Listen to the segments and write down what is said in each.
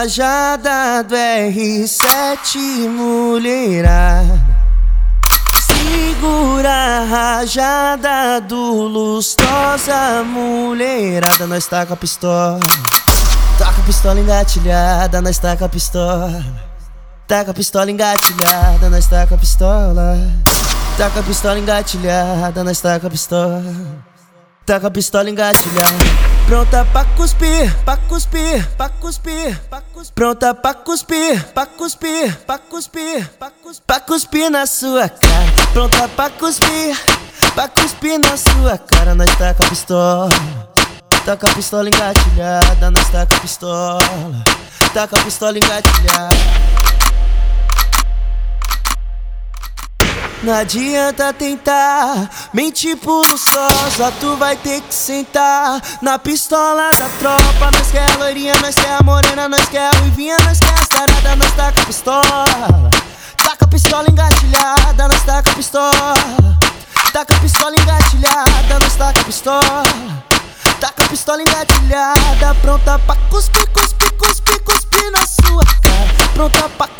rajada do R7 mulherada. Segura a rajada do lustrosa mulherada. Nós tá com a pistola. Toca a pistola engatilhada, nós tá com a pistola. Tá com a pistola engatilhada, nós tá com a pistola. Tá com a pistola engatilhada, nós tá com a pistola Tá com a pistola engatilhada Pronta pra cuspir, pra cuspir, pra cuspir, pra cuspir. Pronta pra cuspir, pra cuspir, pra cuspir, pra cuspir, pra cuspir na sua cara. Pronta pra cuspir, pra cuspir na sua cara. Nós tá com a pistola, tá com a pistola engatilhada. Nós tá com a pistola, tá com a pistola engatilhada. Não adianta tentar mentir por luxosa, tu vai ter que sentar na pistola da tropa. Nós quer a loirinha, nós quer a morena, nós quer a ruivinha, nós quer a sarada, nós tá com a pistola. Tá com a pistola engatilhada, nós tá com a pistola. Tá com a pistola engatilhada, nós tá com a pistola. Tá com a pistola engatilhada, pronta pra cuspir, cuspir, cuspir, cuspir na sua cara. Pronta pra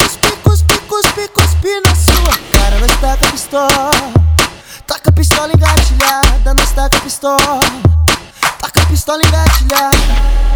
com a pistola engatilhada, nós com a pistola. Com a pistola engatilhada.